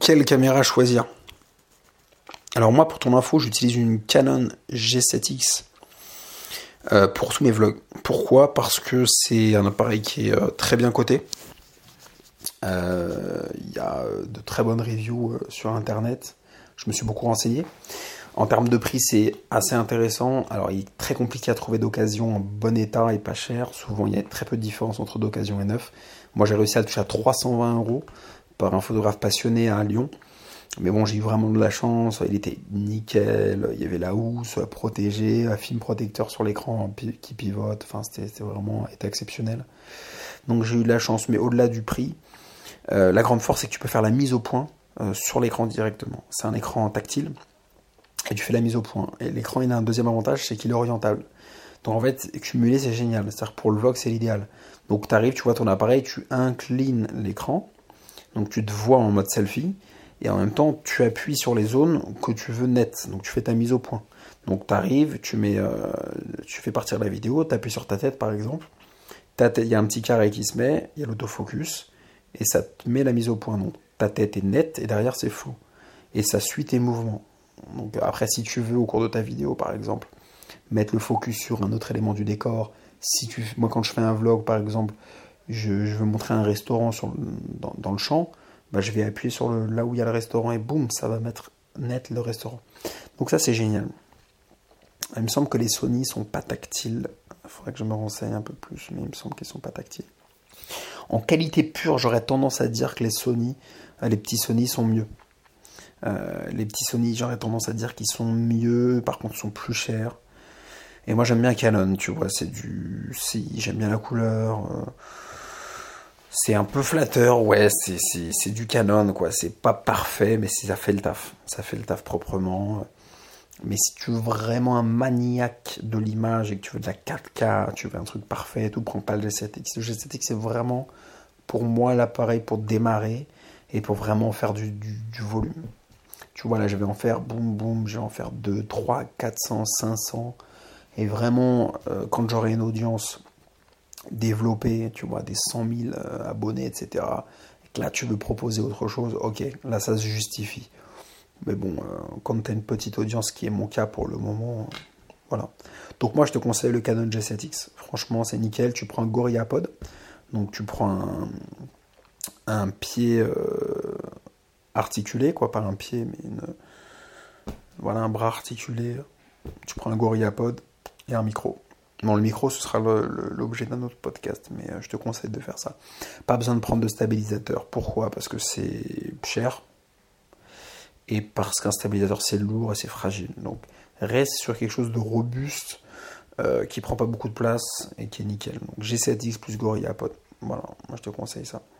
Quelle caméra choisir Alors, moi, pour ton info, j'utilise une Canon G7X euh, pour tous mes vlogs. Pourquoi? Parce que c'est un appareil qui est euh, très bien coté. Euh, il y a de très bonnes reviews sur internet. Je me suis beaucoup renseigné. En termes de prix, c'est assez intéressant. Alors, il est très compliqué à trouver d'occasion en bon état et pas cher. Souvent, il y a très peu de différence entre d'occasion et neuf. Moi, j'ai réussi à toucher à 320 euros par un photographe passionné à Lyon. Mais bon, j'ai eu vraiment de la chance. Il était nickel. Il y avait la housse protégée, un film protecteur sur l'écran qui pivote. Enfin, c'était vraiment était exceptionnel. Donc, j'ai eu de la chance. Mais au-delà du prix, euh, la grande force, c'est que tu peux faire la mise au point euh, sur l'écran directement. C'est un écran tactile et tu fais la mise au point. Et l'écran, il a un deuxième avantage, c'est qu'il est orientable. Donc en fait, cumuler, c'est génial. C'est-à-dire pour le vlog, c'est l'idéal. Donc tu arrives, tu vois ton appareil, tu inclines l'écran. Donc tu te vois en mode selfie. Et en même temps, tu appuies sur les zones que tu veux nettes. Donc tu fais ta mise au point. Donc tu arrives, tu, mets, euh, tu fais partir la vidéo, tu appuies sur ta tête par exemple. Il y a un petit carré qui se met, il y a l'autofocus. Et ça te met la mise au point. Donc ta tête est nette et derrière c'est flou. Et ça suit tes mouvements. Donc après, si tu veux, au cours de ta vidéo, par exemple, mettre le focus sur un autre élément du décor, si tu, moi quand je fais un vlog, par exemple, je, veux montrer un restaurant dans, le champ, bah, je vais appuyer sur le, là où il y a le restaurant et boum, ça va mettre net le restaurant. Donc ça, c'est génial. Il me semble que les Sony sont pas tactiles. Il faudrait que je me renseigne un peu plus, mais il me semble qu'ils sont pas tactiles. En qualité pure, j'aurais tendance à dire que les Sony, les petits Sony sont mieux. Euh, les petits Sony, j'aurais tendance à dire qu'ils sont mieux, par contre, ils sont plus chers. Et moi, j'aime bien Canon, tu vois, c'est du. J'aime bien la couleur. Euh, c'est un peu flatteur, ouais, c'est du Canon, quoi. C'est pas parfait, mais ça fait le taf. Ça fait le taf proprement. Mais si tu veux vraiment un maniaque de l'image et que tu veux de la 4K, tu veux un truc parfait, tout, prends pas le G7X. Le G7X, c'est vraiment, pour moi, l'appareil pour démarrer et pour vraiment faire du volume. Tu vois, là, je vais en faire boum, boum, je vais en faire 2, 3, 400, 500. Et vraiment, euh, quand j'aurai une audience développée, tu vois, des 100 000 euh, abonnés, etc., et là, tu veux proposer autre chose, ok, là, ça se justifie. Mais bon, euh, quand tu as une petite audience, qui est mon cas pour le moment, voilà. Donc moi, je te conseille le Canon G7X. Franchement, c'est nickel. Tu prends un GorillaPod. Donc tu prends un, pied articulé, quoi, pas un pied, mais une, voilà, un bras articulé. Tu prends un gorillapod et un micro. Le micro, ce sera l'objet d'un autre podcast, mais euh, je te conseille de faire ça. Pas besoin de prendre de stabilisateur. Pourquoi? Parce que c'est cher. Et parce qu'un stabilisateur, c'est lourd et c'est fragile. Donc, reste sur quelque chose de robuste, euh, qui prend pas beaucoup de place et qui est nickel. Donc, G7X plus GorillaPod. Voilà, moi je te conseille ça.